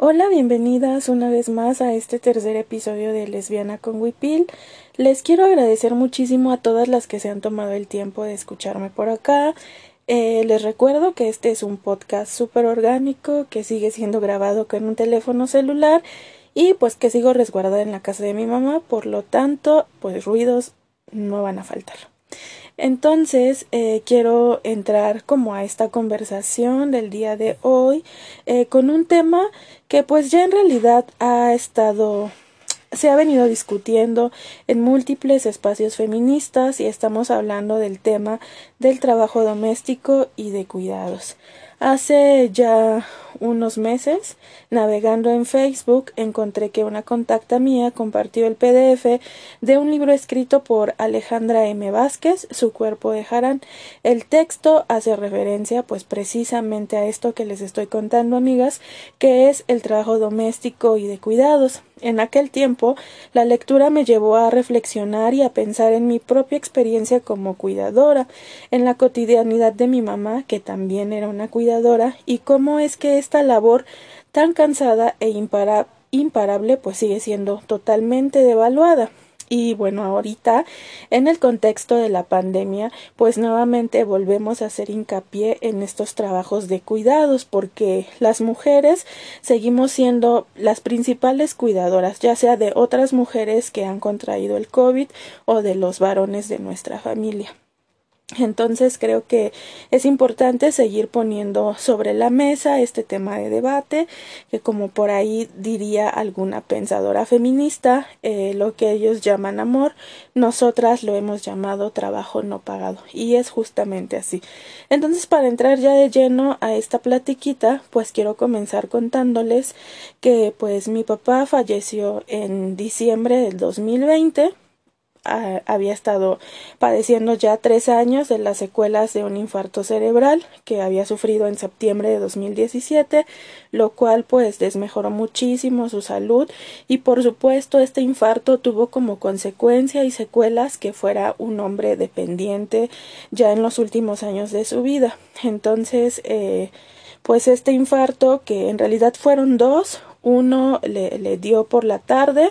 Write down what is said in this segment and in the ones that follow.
Hola, bienvenidas una vez más a este tercer episodio de Lesbiana con Wipil. Les quiero agradecer muchísimo a todas las que se han tomado el tiempo de escucharme por acá. Eh, les recuerdo que este es un podcast súper orgánico que sigue siendo grabado con un teléfono celular y pues que sigo resguardada en la casa de mi mamá, por lo tanto, pues ruidos no van a faltar. Entonces, eh, quiero entrar como a esta conversación del día de hoy eh, con un tema que pues ya en realidad ha estado se ha venido discutiendo en múltiples espacios feministas y estamos hablando del tema del trabajo doméstico y de cuidados. Hace ya unos meses, navegando en Facebook, encontré que una contacta mía compartió el PDF de un libro escrito por Alejandra M. Vázquez, Su cuerpo de Harán. El texto hace referencia pues precisamente a esto que les estoy contando, amigas, que es el trabajo doméstico y de cuidados. En aquel tiempo, la lectura me llevó a reflexionar y a pensar en mi propia experiencia como cuidadora, en la cotidianidad de mi mamá, que también era una cuidadora, y cómo es que esta labor tan cansada e imparable pues sigue siendo totalmente devaluada. Y bueno, ahorita, en el contexto de la pandemia, pues nuevamente volvemos a hacer hincapié en estos trabajos de cuidados, porque las mujeres seguimos siendo las principales cuidadoras, ya sea de otras mujeres que han contraído el COVID o de los varones de nuestra familia. Entonces creo que es importante seguir poniendo sobre la mesa este tema de debate, que como por ahí diría alguna pensadora feminista, eh, lo que ellos llaman amor, nosotras lo hemos llamado trabajo no pagado, y es justamente así. Entonces para entrar ya de lleno a esta platiquita, pues quiero comenzar contándoles que pues mi papá falleció en diciembre del 2020 había estado padeciendo ya tres años de las secuelas de un infarto cerebral que había sufrido en septiembre de 2017, lo cual pues desmejoró muchísimo su salud y por supuesto este infarto tuvo como consecuencia y secuelas que fuera un hombre dependiente ya en los últimos años de su vida. Entonces, eh, pues este infarto que en realidad fueron dos, uno le, le dio por la tarde,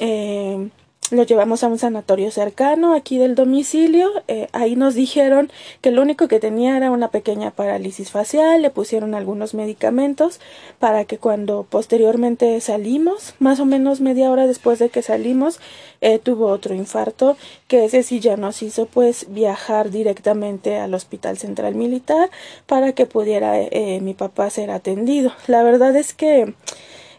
eh, lo llevamos a un sanatorio cercano aquí del domicilio. Eh, ahí nos dijeron que lo único que tenía era una pequeña parálisis facial. Le pusieron algunos medicamentos para que cuando posteriormente salimos, más o menos media hora después de que salimos, eh, tuvo otro infarto, que ese sí ya nos hizo pues viajar directamente al Hospital Central Militar para que pudiera eh, mi papá ser atendido. La verdad es que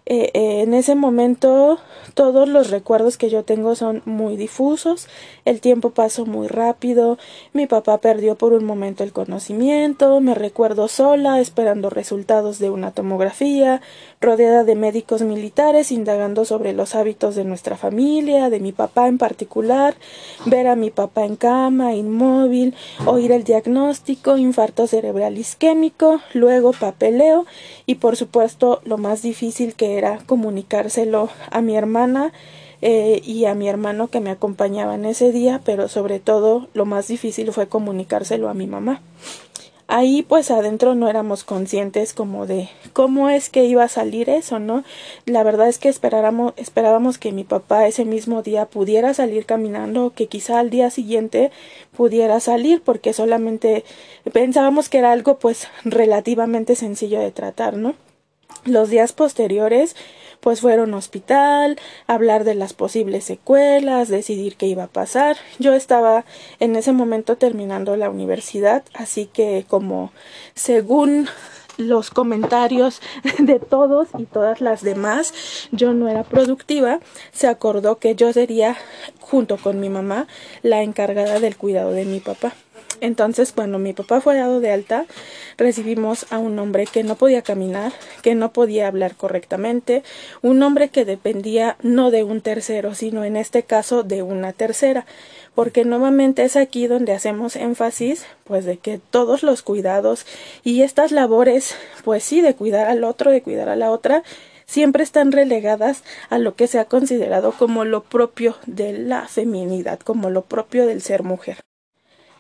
eh, eh, en ese momento todos los recuerdos que yo tengo son muy difusos, el tiempo pasó muy rápido, mi papá perdió por un momento el conocimiento, me recuerdo sola esperando resultados de una tomografía, rodeada de médicos militares indagando sobre los hábitos de nuestra familia, de mi papá en particular, ver a mi papá en cama, inmóvil, oír el diagnóstico, infarto cerebral isquémico, luego papeleo y por supuesto lo más difícil que era comunicárselo a mi hermana eh, y a mi hermano que me acompañaban ese día, pero sobre todo lo más difícil fue comunicárselo a mi mamá. Ahí pues adentro no éramos conscientes como de cómo es que iba a salir eso, ¿no? La verdad es que esperábamos, esperábamos que mi papá ese mismo día pudiera salir caminando, que quizá al día siguiente pudiera salir, porque solamente pensábamos que era algo pues relativamente sencillo de tratar, ¿no? Los días posteriores pues fueron hospital, hablar de las posibles secuelas, decidir qué iba a pasar. Yo estaba en ese momento terminando la universidad, así que como según los comentarios de todos y todas las demás, yo no era productiva, se acordó que yo sería, junto con mi mamá, la encargada del cuidado de mi papá. Entonces, cuando mi papá fue dado de alta, recibimos a un hombre que no podía caminar, que no podía hablar correctamente, un hombre que dependía no de un tercero, sino en este caso de una tercera, porque nuevamente es aquí donde hacemos énfasis, pues de que todos los cuidados y estas labores, pues sí, de cuidar al otro, de cuidar a la otra, siempre están relegadas a lo que se ha considerado como lo propio de la feminidad, como lo propio del ser mujer.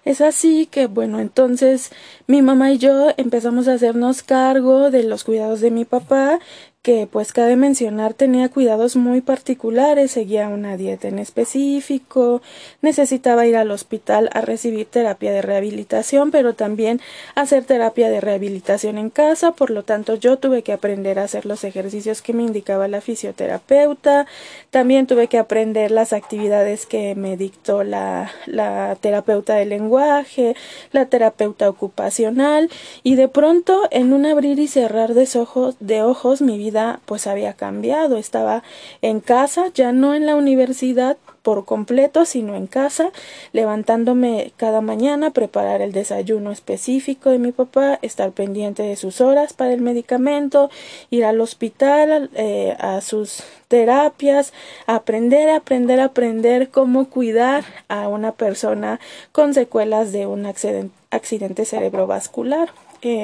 Es así que, bueno, entonces mi mamá y yo empezamos a hacernos cargo de los cuidados de mi papá, que pues cabe mencionar tenía cuidados muy particulares, seguía una dieta en específico, necesitaba ir al hospital a recibir terapia de rehabilitación, pero también hacer terapia de rehabilitación en casa, por lo tanto yo tuve que aprender a hacer los ejercicios que me indicaba la fisioterapeuta, también tuve que aprender las actividades que me dictó la, la terapeuta de lenguaje, la terapeuta ocupacional. Y de pronto en un abrir y cerrar de ojos, de ojos mi vida pues había cambiado, estaba en casa, ya no en la universidad por completo, sino en casa, levantándome cada mañana, preparar el desayuno específico de mi papá, estar pendiente de sus horas para el medicamento, ir al hospital, eh, a sus terapias, aprender, aprender, aprender cómo cuidar a una persona con secuelas de un accidente cerebrovascular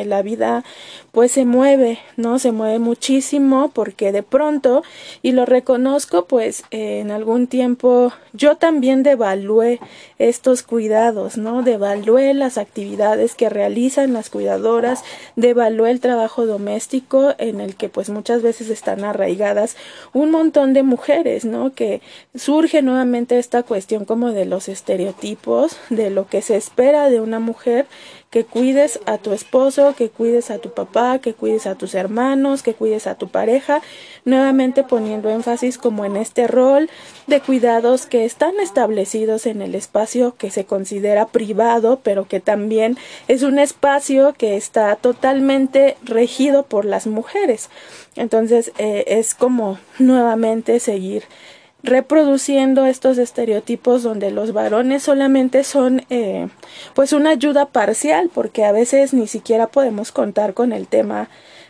la vida pues se mueve, ¿no? Se mueve muchísimo porque de pronto, y lo reconozco, pues en algún tiempo yo también devalué estos cuidados, ¿no? Devalué las actividades que realizan las cuidadoras, devalué el trabajo doméstico en el que pues muchas veces están arraigadas un montón de mujeres, ¿no? Que surge nuevamente esta cuestión como de los estereotipos, de lo que se espera de una mujer que cuides a tu esposo, que cuides a tu papá, que cuides a tus hermanos, que cuides a tu pareja, nuevamente poniendo énfasis como en este rol de cuidados que están establecidos en el espacio que se considera privado, pero que también es un espacio que está totalmente regido por las mujeres. Entonces eh, es como nuevamente seguir reproduciendo estos estereotipos donde los varones solamente son eh, pues una ayuda parcial porque a veces ni siquiera podemos contar con el tema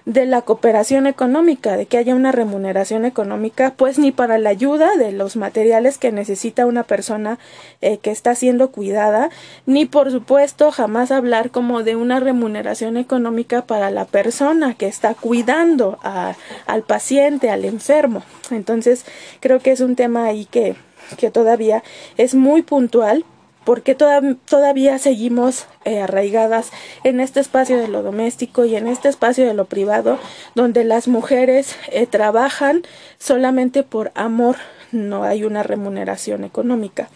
de la cooperación económica, de que haya una remuneración económica, pues ni para la ayuda de los materiales que necesita una persona eh, que está siendo cuidada, ni por supuesto jamás hablar como de una remuneración económica para la persona que está cuidando al paciente, al enfermo. Entonces, creo que es un tema ahí que, que todavía es muy puntual porque todavía seguimos eh, arraigadas en este espacio de lo doméstico y en este espacio de lo privado, donde las mujeres eh, trabajan solamente por amor, no hay una remuneración económica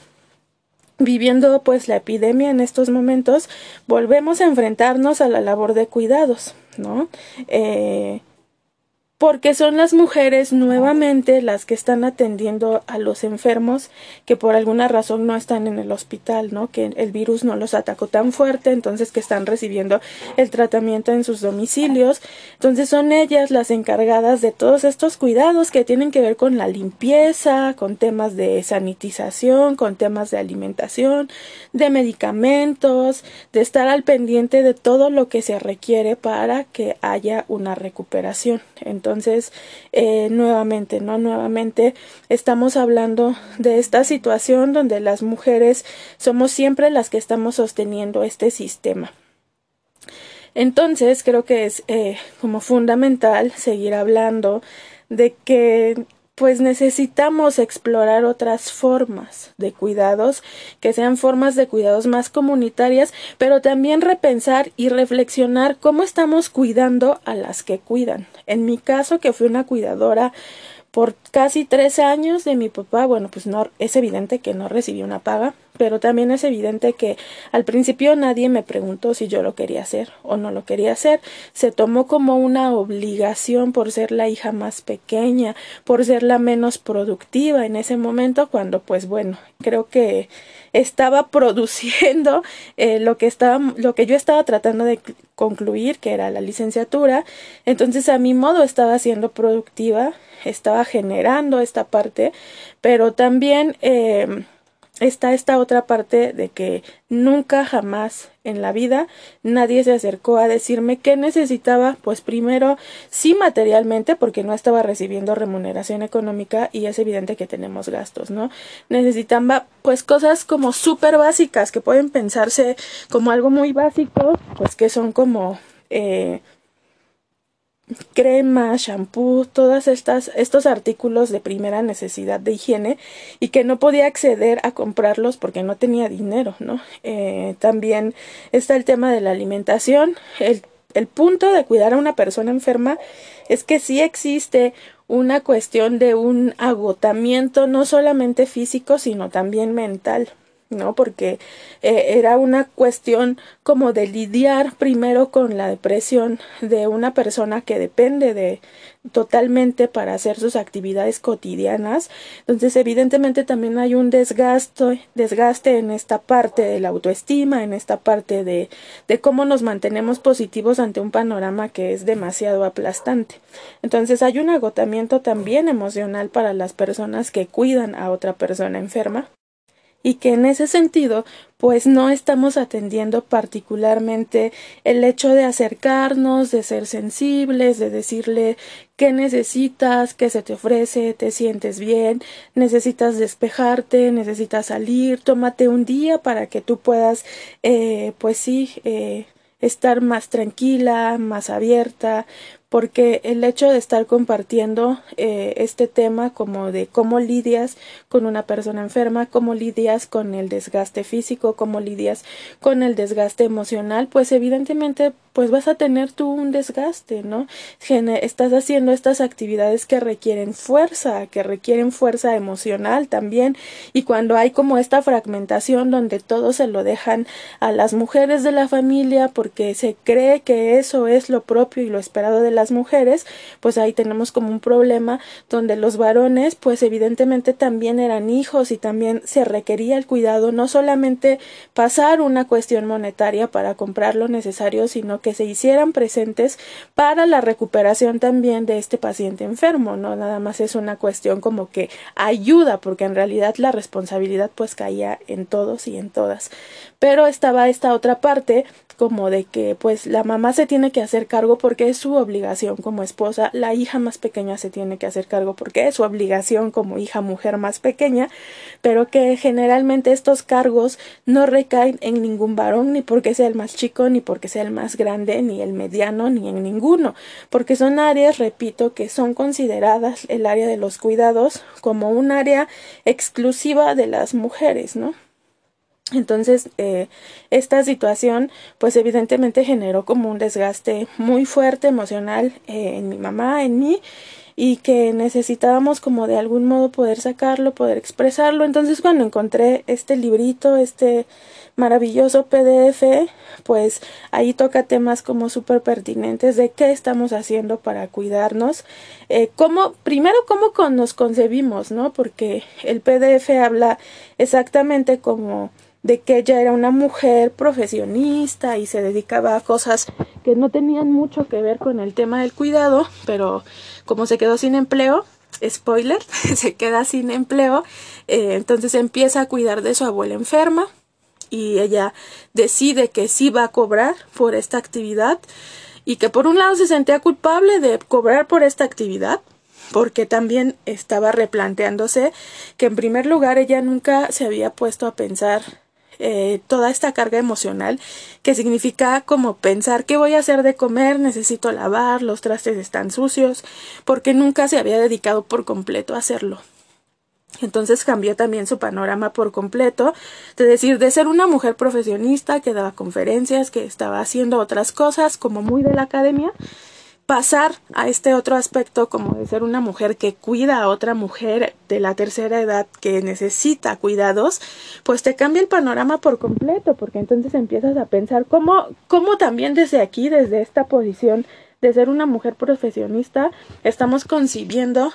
viviendo pues la epidemia en estos momentos, volvemos a enfrentarnos a la labor de cuidados, ¿no? Eh, porque son las mujeres nuevamente las que están atendiendo a los enfermos que por alguna razón no están en el hospital, ¿no? Que el virus no los atacó tan fuerte, entonces que están recibiendo el tratamiento en sus domicilios. Entonces son ellas las encargadas de todos estos cuidados que tienen que ver con la limpieza, con temas de sanitización, con temas de alimentación, de medicamentos, de estar al pendiente de todo lo que se requiere para que haya una recuperación. Entonces, entonces, eh, nuevamente, ¿no? Nuevamente estamos hablando de esta situación donde las mujeres somos siempre las que estamos sosteniendo este sistema. Entonces, creo que es eh, como fundamental seguir hablando de que pues necesitamos explorar otras formas de cuidados, que sean formas de cuidados más comunitarias, pero también repensar y reflexionar cómo estamos cuidando a las que cuidan. En mi caso, que fui una cuidadora por casi tres años de mi papá, bueno, pues no, es evidente que no recibí una paga, pero también es evidente que al principio nadie me preguntó si yo lo quería hacer o no lo quería hacer. Se tomó como una obligación por ser la hija más pequeña, por ser la menos productiva en ese momento, cuando pues bueno, creo que estaba produciendo eh, lo que estaba, lo que yo estaba tratando de concluir, que era la licenciatura. Entonces, a mi modo estaba siendo productiva, estaba generando esta parte, pero también eh, está esta otra parte de que nunca jamás en la vida nadie se acercó a decirme qué necesitaba, pues primero sí materialmente porque no estaba recibiendo remuneración económica y es evidente que tenemos gastos, ¿no? Necesitaba pues cosas como súper básicas que pueden pensarse como algo muy básico, pues que son como eh, crema, shampoo, todas estas estos artículos de primera necesidad de higiene y que no podía acceder a comprarlos porque no tenía dinero, ¿no? Eh, también está el tema de la alimentación, el el punto de cuidar a una persona enferma es que sí existe una cuestión de un agotamiento no solamente físico, sino también mental. ¿No? Porque eh, era una cuestión como de lidiar primero con la depresión de una persona que depende de totalmente para hacer sus actividades cotidianas. Entonces, evidentemente también hay un desgaste, desgaste en esta parte de la autoestima, en esta parte de, de cómo nos mantenemos positivos ante un panorama que es demasiado aplastante. Entonces, hay un agotamiento también emocional para las personas que cuidan a otra persona enferma y que en ese sentido pues no estamos atendiendo particularmente el hecho de acercarnos, de ser sensibles, de decirle qué necesitas, qué se te ofrece, te sientes bien, necesitas despejarte, necesitas salir, tómate un día para que tú puedas eh, pues sí eh, estar más tranquila, más abierta, porque el hecho de estar compartiendo eh, este tema como de cómo lidias con una persona enferma, cómo lidias con el desgaste físico, cómo lidias con el desgaste emocional, pues evidentemente pues vas a tener tú un desgaste, ¿no? Estás haciendo estas actividades que requieren fuerza, que requieren fuerza emocional también, y cuando hay como esta fragmentación donde todo se lo dejan a las mujeres de la familia porque se cree que eso es lo propio y lo esperado de las mujeres, pues ahí tenemos como un problema donde los varones pues evidentemente también eran hijos y también se requería el cuidado, no solamente pasar una cuestión monetaria para comprar lo necesario, sino que se hicieran presentes para la recuperación también de este paciente enfermo, no nada más es una cuestión como que ayuda, porque en realidad la responsabilidad pues caía en todos y en todas. Pero estaba esta otra parte como de que pues la mamá se tiene que hacer cargo porque es su obligación como esposa, la hija más pequeña se tiene que hacer cargo porque es su obligación como hija mujer más pequeña, pero que generalmente estos cargos no recaen en ningún varón ni porque sea el más chico ni porque sea el más grande ni el mediano ni en ninguno, porque son áreas, repito, que son consideradas el área de los cuidados como un área exclusiva de las mujeres, ¿no? Entonces, eh, esta situación, pues evidentemente generó como un desgaste muy fuerte emocional eh, en mi mamá, en mí, y que necesitábamos como de algún modo poder sacarlo, poder expresarlo. Entonces, cuando encontré este librito, este maravilloso PDF, pues ahí toca temas como súper pertinentes de qué estamos haciendo para cuidarnos, eh, cómo, primero cómo nos concebimos, ¿no? Porque el PDF habla exactamente como de que ella era una mujer profesionista y se dedicaba a cosas que no tenían mucho que ver con el tema del cuidado, pero como se quedó sin empleo, spoiler, se queda sin empleo, eh, entonces empieza a cuidar de su abuela enferma y ella decide que sí va a cobrar por esta actividad y que por un lado se sentía culpable de cobrar por esta actividad, porque también estaba replanteándose que en primer lugar ella nunca se había puesto a pensar eh, toda esta carga emocional que significa como pensar qué voy a hacer de comer, necesito lavar, los trastes están sucios, porque nunca se había dedicado por completo a hacerlo. Entonces cambió también su panorama por completo, de decir, de ser una mujer profesionista que daba conferencias, que estaba haciendo otras cosas como muy de la academia, pasar a este otro aspecto como de ser una mujer que cuida a otra mujer de la tercera edad que necesita cuidados, pues te cambia el panorama por completo, porque entonces empiezas a pensar cómo, cómo también desde aquí, desde esta posición de ser una mujer profesionista, estamos concibiendo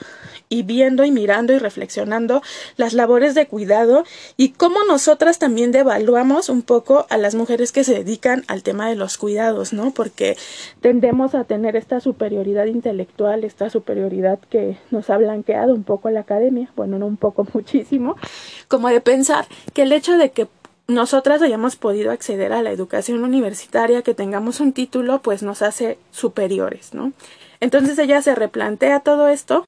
y viendo y mirando y reflexionando las labores de cuidado y cómo nosotras también devaluamos un poco a las mujeres que se dedican al tema de los cuidados, ¿no? Porque tendemos a tener esta superioridad intelectual, esta superioridad que nos ha blanqueado un poco la academia, bueno, no un poco, muchísimo, como de pensar que el hecho de que nosotras hayamos podido acceder a la educación universitaria, que tengamos un título, pues nos hace superiores, ¿no? Entonces ella se replantea todo esto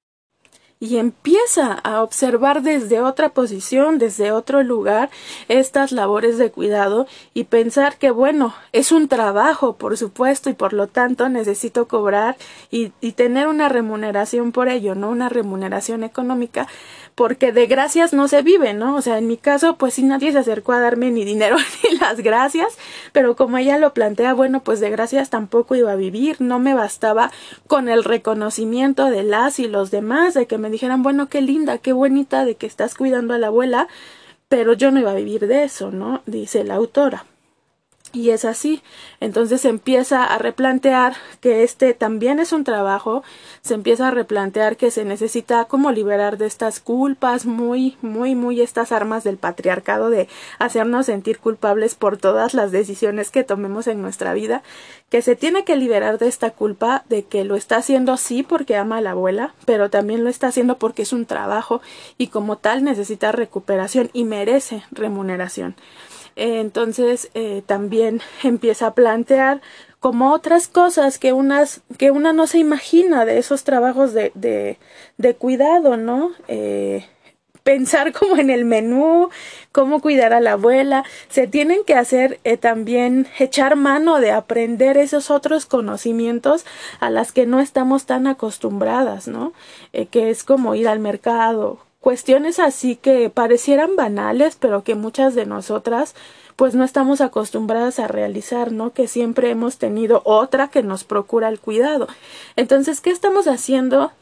y empieza a observar desde otra posición, desde otro lugar, estas labores de cuidado y pensar que, bueno, es un trabajo, por supuesto, y por lo tanto necesito cobrar y, tener una remuneración por ello, ¿no? Una remuneración económica, porque de gracias no se vive, ¿no? O sea, en mi caso, pues si nadie se acercó a darme ni dinero ni las gracias, pero como ella lo plantea, bueno, pues de gracias tampoco iba a vivir, no me bastaba con el reconocimiento de las y los demás, de que me dijeran, bueno, qué linda, qué bonita de que estás cuidando a la abuela, pero yo no iba a vivir de eso, ¿no? Dice la autora. Y es así. Entonces se empieza a replantear que este también es un trabajo, se empieza a replantear que se necesita como liberar de estas culpas, muy, muy, muy estas armas del patriarcado de hacernos sentir culpables por todas las decisiones que tomemos en nuestra vida, que se tiene que liberar de esta culpa de que lo está haciendo sí porque ama a la abuela, pero también lo está haciendo porque es un trabajo y como tal necesita recuperación y merece remuneración entonces eh, también empieza a plantear como otras cosas que unas que una no se imagina de esos trabajos de, de, de cuidado, ¿no? Eh, pensar como en el menú, cómo cuidar a la abuela, se tienen que hacer eh, también echar mano de aprender esos otros conocimientos a las que no estamos tan acostumbradas, ¿no? Que es como ir al mercado, cuestiones así que parecieran banales, pero que muchas de nosotras pues no estamos acostumbradas a realizar, ¿no? Que siempre hemos tenido otra que nos procura el cuidado. Entonces, ¿qué estamos haciendo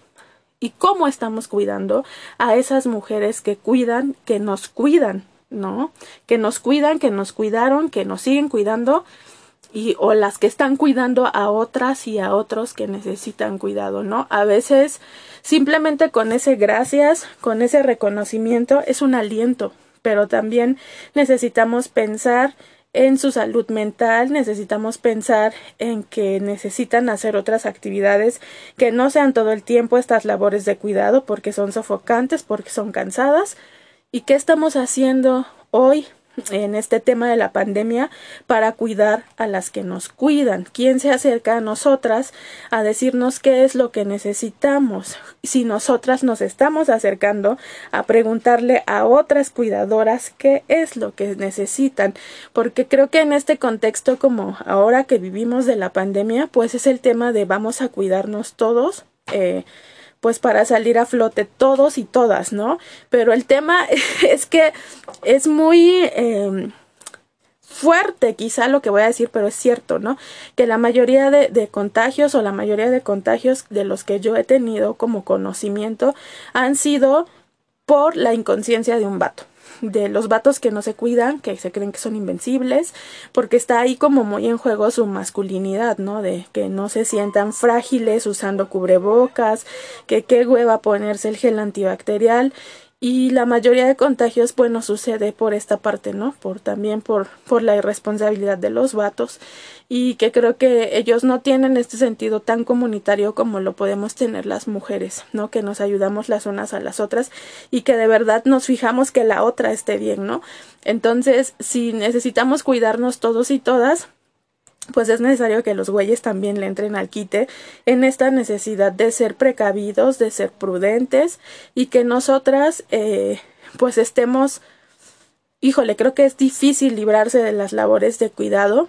y cómo estamos cuidando a esas mujeres que cuidan, que nos cuidan, ¿no? Que nos cuidan, que nos cuidaron, que nos siguen cuidando y o las que están cuidando a otras y a otros que necesitan cuidado, ¿no? A veces simplemente con ese gracias, con ese reconocimiento es un aliento, pero también necesitamos pensar en su salud mental, necesitamos pensar en que necesitan hacer otras actividades que no sean todo el tiempo estas labores de cuidado porque son sofocantes, porque son cansadas. ¿Y qué estamos haciendo hoy en este tema de la pandemia para cuidar a las que nos cuidan. ¿Quién se acerca a nosotras a decirnos qué es lo que necesitamos? Si nosotras nos estamos acercando a preguntarle a otras cuidadoras qué es lo que necesitan, porque creo que en este contexto como ahora que vivimos de la pandemia, pues es el tema de vamos a cuidarnos todos. Eh, pues para salir a flote todos y todas, ¿no? Pero el tema es que es muy eh, fuerte quizá lo que voy a decir, pero es cierto, ¿no? Que la mayoría de, de contagios o la mayoría de contagios de los que yo he tenido como conocimiento han sido por la inconsciencia de un vato de los vatos que no se cuidan, que se creen que son invencibles, porque está ahí como muy en juego su masculinidad, ¿no? De que no se sientan frágiles usando cubrebocas, que qué hueva ponerse el gel antibacterial y la mayoría de contagios bueno sucede por esta parte no por también por por la irresponsabilidad de los vatos. Y que creo que ellos no tienen este sentido tan comunitario como lo podemos tener las mujeres no que nos ayudamos las unas a las otras y que de verdad nos fijamos que la otra esté bien no entonces si necesitamos cuidarnos todos y todas pues es necesario que los güeyes también le entren al quite en esta necesidad de ser precavidos, de ser prudentes y que nosotras eh, pues estemos, híjole, creo que es difícil librarse de las labores de cuidado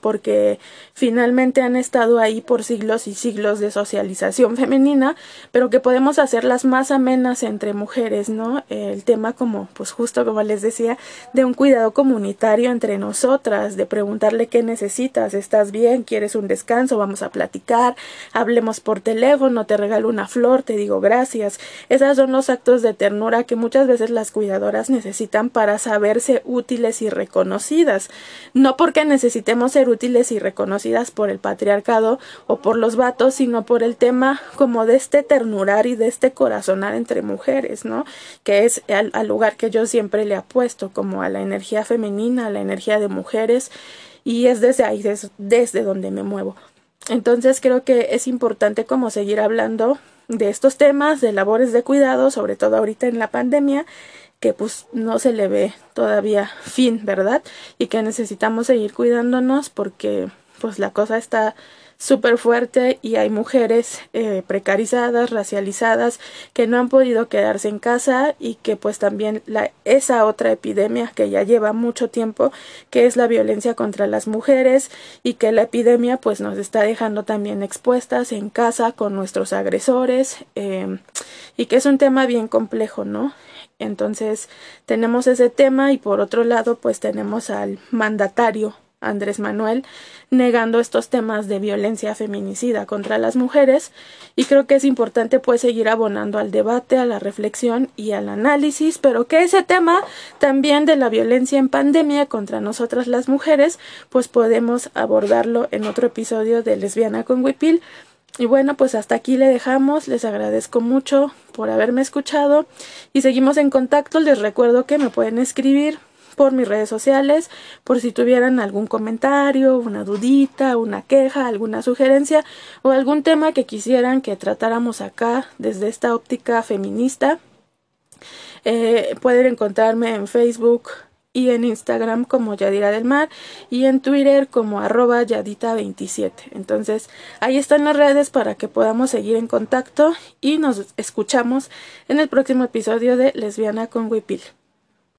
porque finalmente han estado ahí por siglos y siglos de socialización femenina, pero que podemos hacerlas más amenas entre mujeres, ¿no? El tema como, pues justo como les decía, de un cuidado comunitario entre nosotras, de preguntarle qué necesitas, estás bien, quieres un descanso, vamos a platicar, hablemos por teléfono, te regalo una flor, te digo gracias. Esos son los actos de ternura que muchas veces las cuidadoras necesitan para saberse útiles y reconocidas, no porque necesitemos útiles y reconocidas por el patriarcado o por los vatos, sino por el tema como de este ternurar y de este corazonar entre mujeres, ¿no? Que es al, lugar que yo siempre le apuesto, como a la energía femenina, a la energía de mujeres, y es desde ahí, desde donde me muevo. Entonces creo que es importante como seguir hablando de estos temas, de labores de cuidado, sobre todo ahorita en la pandemia, que pues no se le ve todavía fin, ¿verdad? Y que necesitamos seguir cuidándonos porque pues la cosa está súper fuerte y hay mujeres eh, precarizadas, racializadas, que no han podido quedarse en casa y que pues también la, esa otra epidemia que ya lleva mucho tiempo, que es la violencia contra las mujeres y que la epidemia pues nos está dejando también expuestas en casa con nuestros agresores eh, y que es un tema bien complejo, ¿no? Entonces tenemos ese tema y por otro lado pues tenemos al mandatario Andrés Manuel negando estos temas de violencia feminicida contra las mujeres. Y creo que es importante pues seguir abonando al debate, a la reflexión y al análisis, pero que ese tema también de la violencia en pandemia contra nosotras las mujeres pues podemos abordarlo en otro episodio de Lesbiana con Wipil y bueno, pues hasta aquí le dejamos. Les agradezco mucho por haberme escuchado y seguimos en contacto. Les recuerdo que me pueden escribir por mis redes sociales por si tuvieran algún comentario, una dudita, una queja, alguna sugerencia o algún tema que quisieran que tratáramos acá desde esta óptica feminista. Eh, pueden encontrarme en Facebook, y en Instagram como Yadira del Mar y en Twitter como arroba Yadita27. Entonces ahí están las redes para que podamos seguir en contacto y nos escuchamos en el próximo episodio de Lesbiana con Wipil.